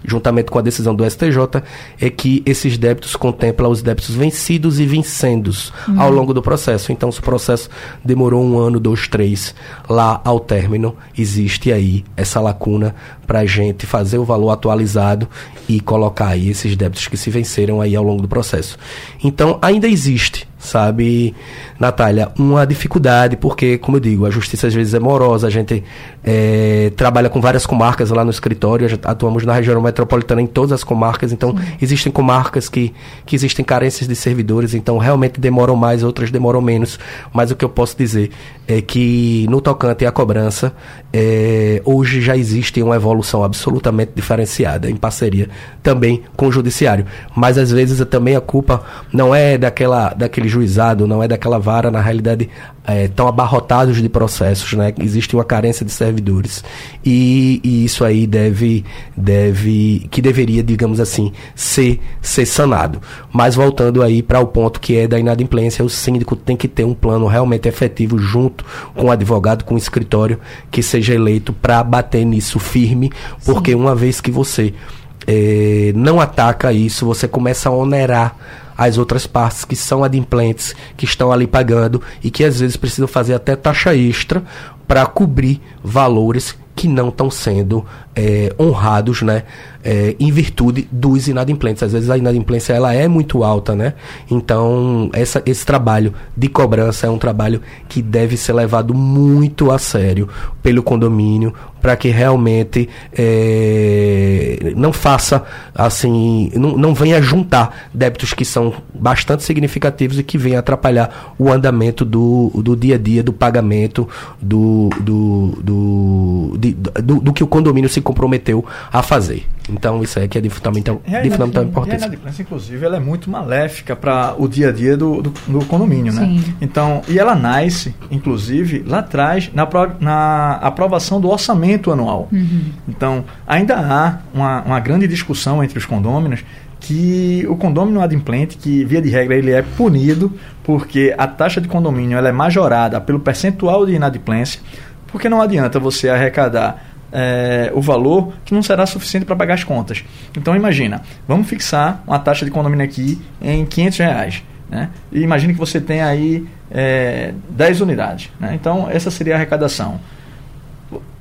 juntamente com a decisão do STJ, é que esses débitos contemplam os débitos vencidos e vincendos uhum. ao longo do processo. Então, se o processo demorou um ano, dois, três, lá ao término, existe aí essa lacuna para a gente fazer o valor atualizado e colocar aí esses débitos que se venceram aí ao longo do processo. Então, ainda existe sabe, Natália, uma dificuldade, porque, como eu digo, a justiça às vezes é morosa, a gente é, trabalha com várias comarcas lá no escritório, atuamos na região metropolitana em todas as comarcas, então Sim. existem comarcas que, que existem carências de servidores, então realmente demoram mais, outras demoram menos, mas o que eu posso dizer é que no tocante à cobrança, é, hoje já existe uma evolução absolutamente diferenciada, em parceria também com o judiciário, mas às vezes também a culpa não é daquela, daquele juizado, não é daquela vara, na realidade, é, tão abarrotados de processos, né? Existe uma carência de servidores. E, e, isso aí deve, deve, que deveria, digamos assim, ser, ser sanado. Mas voltando aí para o ponto que é da inadimplência, o síndico tem que ter um plano realmente efetivo junto com o advogado, com o escritório, que seja eleito para bater nisso firme, porque Sim. uma vez que você é, não ataca isso, você começa a onerar as outras partes que são adimplentes, que estão ali pagando e que às vezes precisam fazer até taxa extra para cobrir valores que não estão sendo é, honrados, né, é, em virtude dos inadimplentes. Às vezes a inadimplência ela é muito alta, né? Então essa, esse trabalho de cobrança é um trabalho que deve ser levado muito a sério pelo condomínio para que realmente é, não faça assim, não, não venha juntar débitos que são bastante significativos e que venham atrapalhar o andamento do, do dia a dia, do pagamento, do, do, do, de, do, do que o condomínio se comprometeu a fazer. Então isso aí que é de fundamental, de fundamental importância. a inadimplência, inclusive, ela é muito maléfica para o dia a dia do, do, do condomínio, né? Sim. né? Então, e ela nasce, inclusive, lá atrás, na, na aprovação do orçamento anual. Uhum. Então, ainda há uma, uma grande discussão entre os condôminos que o condomínio adimplente, que via de regra ele é punido porque a taxa de condomínio ela é majorada pelo percentual de inadimplência, porque não adianta você arrecadar é, o valor que não será suficiente para pagar as contas. Então imagina, vamos fixar uma taxa de condomínio aqui em 500 reais. Né? E imagine que você tem aí é, 10 unidades. Né? Então essa seria a arrecadação.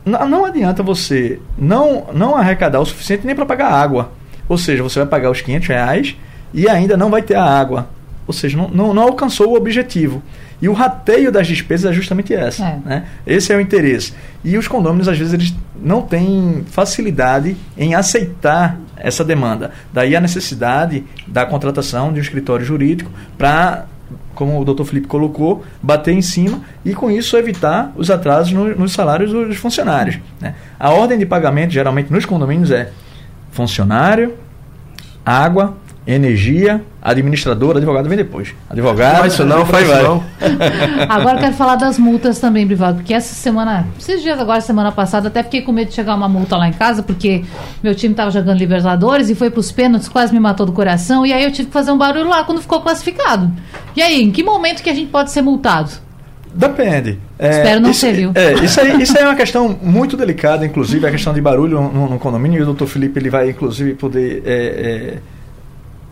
Não, adianta você não, não arrecadar o suficiente nem para pagar água. Ou seja, você vai pagar os 500 reais e ainda não vai ter a água. Ou seja, não, não, não alcançou o objetivo. E o rateio das despesas é justamente essa. É. Né? Esse é o interesse. E os condôminos, às vezes, eles não têm facilidade em aceitar essa demanda. Daí a necessidade da contratação de um escritório jurídico para como o doutor Felipe colocou, bater em cima e com isso evitar os atrasos no, nos salários dos funcionários. Né? A ordem de pagamento, geralmente nos condomínios, é funcionário, água, energia, administrador, advogado vem depois. Advogado. Faz isso não, faz isso não. *laughs* *laughs* Agora quero falar das multas também, privado, porque essa semana, esses dias agora, semana passada, até fiquei com medo de chegar uma multa lá em casa, porque meu time estava jogando Libertadores e foi para os pênaltis, quase me matou do coração, e aí eu tive que fazer um barulho lá quando ficou classificado. E aí, em que momento que a gente pode ser multado? Depende. É, Espero não isso, ser, viu? É, isso, aí, isso aí é uma questão muito delicada, inclusive, a questão de barulho no, no condomínio, e o doutor Felipe ele vai, inclusive, poder é,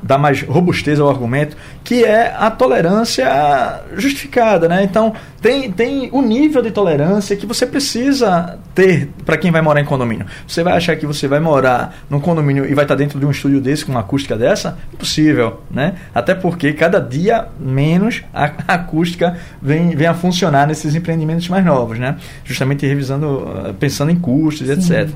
dá mais robustez ao argumento, que é a tolerância justificada, né? Então, tem, tem o nível de tolerância que você precisa ter para quem vai morar em condomínio. Você vai achar que você vai morar num condomínio e vai estar dentro de um estúdio desse com uma acústica dessa? Impossível, né? Até porque cada dia menos a, acústica vem, vem a funcionar nesses empreendimentos mais novos, né? Justamente revisando, pensando em custos, Sim. etc.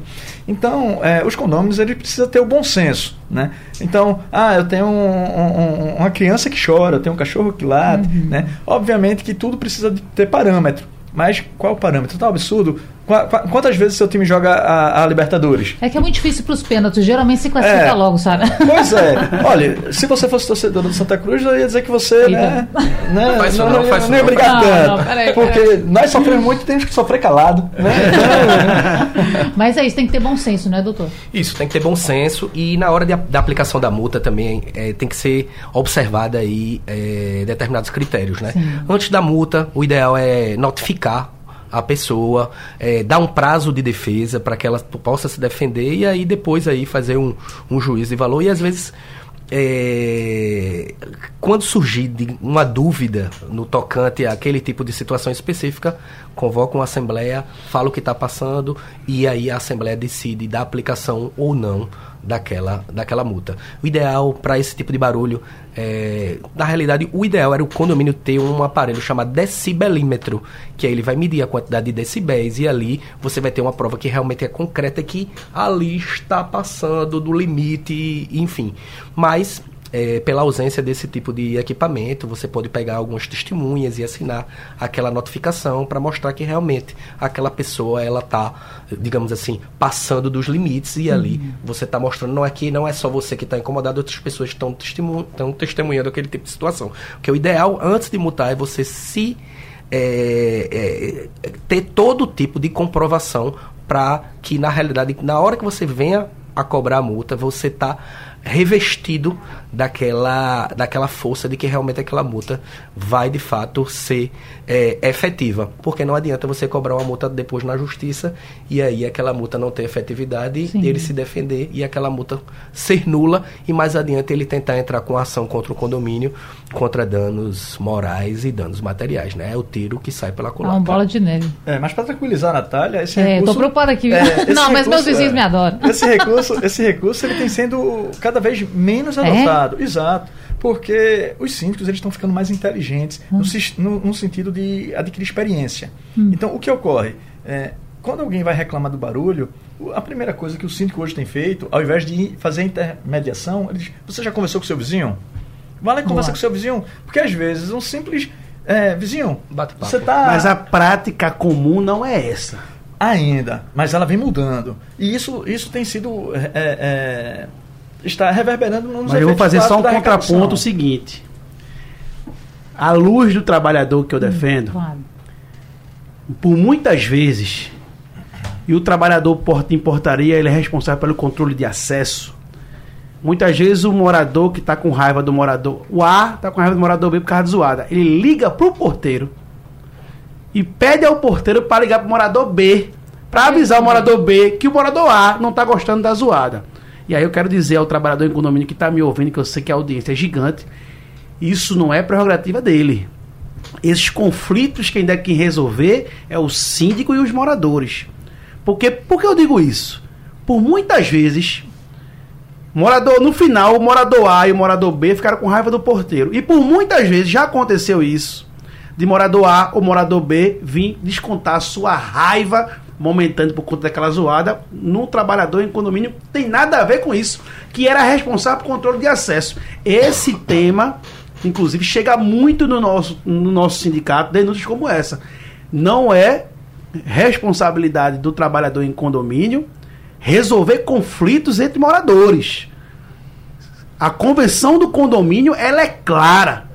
Então, é, os condôminos ele precisa ter o bom senso, né? Então, ah, eu tenho um, um, uma criança que chora, tenho um cachorro que late, uhum. né? Obviamente que tudo precisa ter parâmetro. Mas qual o parâmetro? Tá um absurdo. Quantas vezes seu time joga a, a, Libertadores? É que é muito difícil para os pênaltis, geralmente se classifica é. logo, sabe? Pois é. *laughs* Olha, se você fosse torcedor do Santa Cruz, eu ia dizer que você, né, né, não, faz não, não, não, não ia brigar tanto. Peraí, porque peraí. nós sofremos muito e temos que sofrer calado. Né? *laughs* Mas é isso, tem que ter bom senso, né, doutor? Isso, tem que ter bom senso e na hora de, da aplicação da multa também é, tem que ser observada aí é, determinados critérios, né? Sim. Antes da multa, o ideal é notificar a pessoa, é, dar um prazo de defesa para que ela possa se defender e aí depois aí fazer um, um juízo de valor. E às vezes é, quando surgir uma dúvida no tocante àquele tipo de situação específica, convoca uma assembleia, fala o que está passando e aí a assembleia decide da aplicação ou não daquela, daquela multa. O ideal para esse tipo de barulho, é, na realidade, o ideal era o condomínio ter um aparelho chamado decibelímetro, que aí ele vai medir a quantidade de decibéis e ali você vai ter uma prova que realmente é concreta que ali está passando do limite, enfim. Mas é, pela ausência desse tipo de equipamento, você pode pegar algumas testemunhas e assinar aquela notificação para mostrar que realmente aquela pessoa ela está, digamos assim, passando dos limites e ali uhum. você está mostrando não é que não é só você que está incomodado, outras pessoas estão testemun testemunhando aquele tipo de situação. Porque o ideal antes de multar é você se é, é, ter todo tipo de comprovação para que na realidade na hora que você venha a cobrar a multa você está revestido daquela, daquela força de que realmente aquela multa vai de fato ser é, efetiva. Porque não adianta você cobrar uma multa depois na justiça e aí aquela multa não ter efetividade, Sim. ele se defender e aquela multa ser nula e mais adiante ele tentar entrar com ação contra o condomínio contra danos morais e danos materiais, né? É o tiro que sai pela culatra. É uma bola de neve. É, mas para tranquilizar a Natália, esse é, recurso... tô preocupada aqui. É, não, mas meus vizinhos me adoram. Esse recurso, esse recurso ele tem sendo cada vez menos adotado. É? Exato. Porque os síndicos eles estão ficando mais inteligentes hum. no, no, no, sentido de adquirir experiência. Hum. Então, o que ocorre? É, quando alguém vai reclamar do barulho, a primeira coisa que o síndico hoje tem feito, ao invés de fazer intermediação, ele diz: Você já conversou com seu vizinho? Vai lá e conversa com seu vizinho. Porque às vezes um simples é, vizinho, você tá. Mas a prática comum não é essa. Ainda, mas ela vem mudando. E isso, isso tem sido é, é, está reverberando nos Mas eu vou fazer só um contraponto o seguinte. A luz do trabalhador que eu hum, defendo, claro. por muitas vezes, e o trabalhador porta em portaria, ele é responsável pelo controle de acesso. Muitas vezes o morador que está com raiva do morador, o A está com raiva do morador B por causa de zoada. Ele liga pro porteiro e pede ao porteiro para ligar pro morador B, para avisar o morador B que o morador A não está gostando da zoada. E aí eu quero dizer ao trabalhador em condomínio que está me ouvindo, que eu sei que a audiência é gigante, isso não é prerrogativa dele. Esses conflitos quem deve resolver é o síndico e os moradores. Porque, por que eu digo isso? Por muitas vezes, morador no final, o morador A e o morador B ficaram com raiva do porteiro. E por muitas vezes já aconteceu isso. De morador A ou morador B vir descontar sua raiva momentâneo por conta daquela zoada, no trabalhador em condomínio tem nada a ver com isso, que era responsável por controle de acesso. Esse tema, inclusive, chega muito no nosso, no nosso sindicato, denúncias como essa. Não é responsabilidade do trabalhador em condomínio resolver conflitos entre moradores. A convenção do condomínio ela é clara.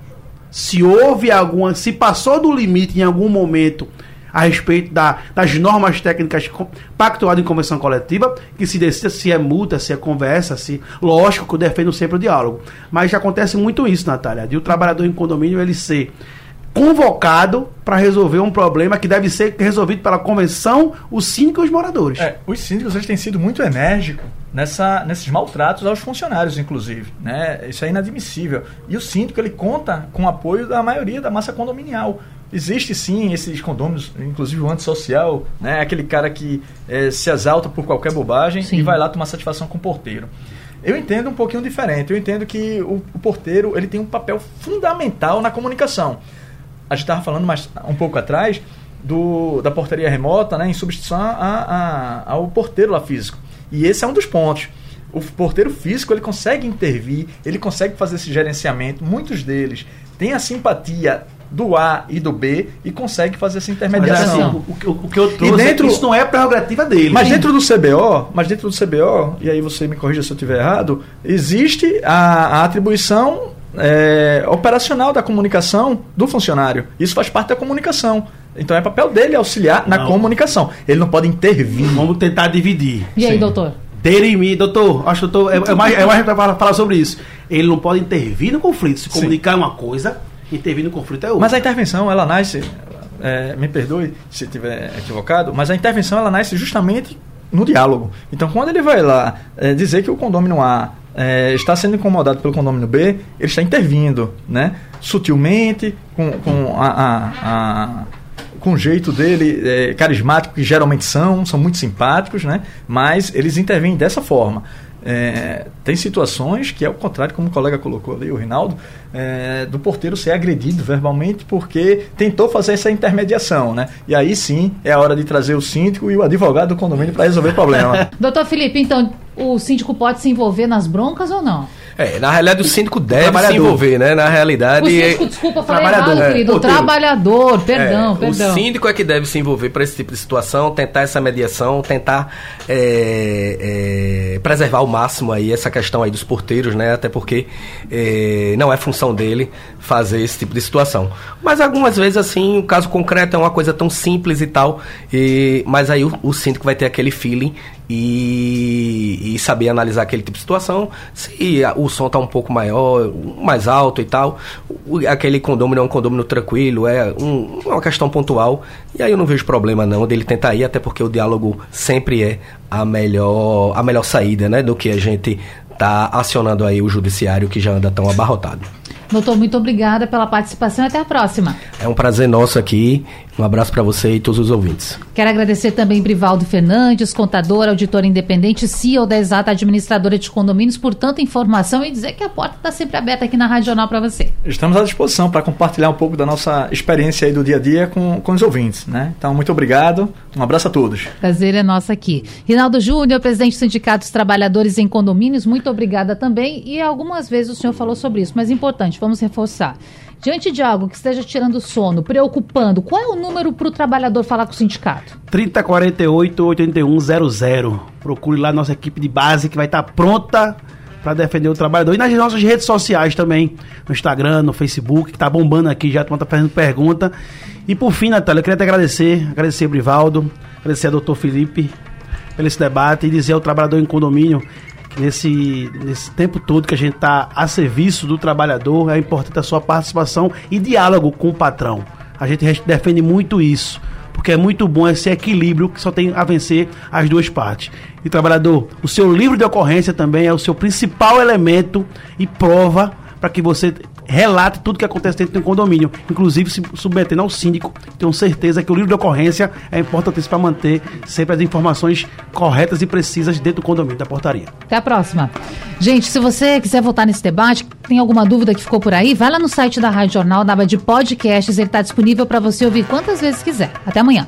Se houve alguma, se passou do limite em algum momento a respeito da, das normas técnicas pactuadas em convenção coletiva, que se decida se é multa, se é conversa, se. Lógico que eu defendo sempre o diálogo. Mas já acontece muito isso, Natália, de o trabalhador em condomínio ele ser convocado para resolver um problema que deve ser resolvido pela convenção, os síndicos e os moradores. É, os síndicos eles têm sido muito enérgicos nessa, nesses maltratos aos funcionários, inclusive. Né? Isso é inadmissível. E o síndico ele conta com o apoio da maioria da massa condominial. Existe sim esses condôminos, inclusive o antissocial, né? aquele cara que é, se exalta por qualquer bobagem sim. e vai lá tomar satisfação com o porteiro. Eu entendo um pouquinho diferente. Eu entendo que o, o porteiro ele tem um papel fundamental na comunicação. A gente estava falando mais um pouco atrás do, da portaria remota, né, em substituição a, a, ao porteiro lá físico. E esse é um dos pontos. O porteiro físico ele consegue intervir, ele consegue fazer esse gerenciamento. Muitos deles têm a simpatia do A e do B e consegue fazer essa intermediação. Mas, assim, o, o, que eu trouxe dentro, é isso não é prerrogativa dele. Mas dentro do CBO, mas dentro do CBO, e aí você me corrija se eu estiver errado, existe a, a atribuição é, operacional da comunicação do funcionário. Isso faz parte da comunicação. Então é papel dele auxiliar não. na comunicação. Ele não pode intervir. Vamos tentar dividir. E aí, Sim. doutor? Derimi, doutor, acho que doutor, é, é mais, é mais para falar sobre isso. Ele não pode intervir no conflito. Se comunicar é uma coisa, intervir no conflito é outra. Mas a intervenção, ela nasce, é, me perdoe se estiver equivocado, mas a intervenção ela nasce justamente no diálogo. Então, quando ele vai lá é, dizer que o condomínio A é, está sendo incomodado pelo condomínio B, ele está intervindo, né? Sutilmente, com, com a, a, a com o jeito dele é, carismático, que geralmente são, são muito simpáticos, né? Mas eles intervêm dessa forma. É, tem situações que é o contrário, como o colega colocou ali, o Rinaldo, é, do porteiro ser agredido verbalmente porque tentou fazer essa intermediação, né? E aí sim é a hora de trazer o síndico e o advogado do condomínio para resolver o problema. *laughs* Doutor Felipe, então o síndico pode se envolver nas broncas ou não? É, na realidade o síndico deve se envolver, né? Na realidade. O síndico, desculpa, falei errado, é, querido. O trabalhador, perdão, é, perdão. O síndico é que deve se envolver para esse tipo de situação, tentar essa mediação, tentar é, é, preservar ao máximo aí essa questão aí dos porteiros, né? Até porque é, não é função dele fazer esse tipo de situação. Mas algumas vezes, assim, o caso concreto é uma coisa tão simples e tal, e, mas aí o, o síndico vai ter aquele feeling e, e, saber analisar aquele tipo de situação. Se o som está um pouco maior, mais alto e tal, aquele condomínio é um condomínio tranquilo, é um, uma questão pontual. E aí eu não vejo problema não dele tentar ir, até porque o diálogo sempre é a melhor, a melhor saída, né? Do que a gente tá acionando aí o judiciário que já anda tão abarrotado. Doutor, muito obrigada pela participação e até a próxima. É um prazer nosso aqui. Um abraço para você e todos os ouvintes. Quero agradecer também Brivaldo Fernandes, contador, auditor independente, CEO da Exata Administradora de Condomínios, por tanta informação e dizer que a porta está sempre aberta aqui na Rádio Jornal para você. Estamos à disposição para compartilhar um pouco da nossa experiência aí do dia a dia com, com os ouvintes, né? Então, muito obrigado. Um abraço a todos. Prazer é nosso aqui. Rinaldo Júnior, presidente do Sindicato dos Trabalhadores em Condomínios, muito obrigada também. E algumas vezes o senhor falou sobre isso, mas é importante, vamos reforçar. Diante de algo que esteja tirando sono, preocupando, qual é o número para o trabalhador falar com o sindicato? 3048-8100. Procure lá nossa equipe de base que vai estar pronta para defender o trabalhador. E nas nossas redes sociais também, no Instagram, no Facebook, que está bombando aqui, já está fazendo pergunta. E por fim, Natália, eu queria te agradecer, agradecer a Brivaldo, agradecer ao doutor Felipe pelo esse debate e dizer ao trabalhador em condomínio nesse, nesse tempo todo que a gente está a serviço do trabalhador, é importante a sua participação e diálogo com o patrão. A gente defende muito isso, porque é muito bom esse equilíbrio que só tem a vencer as duas partes. E trabalhador, o seu livro de ocorrência também é o seu principal elemento e prova para que você relate tudo que acontece dentro do condomínio, inclusive se submetendo ao síndico. Tenho certeza que o livro de ocorrência é importante para manter sempre as informações corretas e precisas dentro do condomínio, da portaria. Até a próxima. Gente, se você quiser voltar nesse debate, tem alguma dúvida que ficou por aí, vai lá no site da Rádio Jornal, na aba de podcasts, ele está disponível para você ouvir quantas vezes quiser. Até amanhã.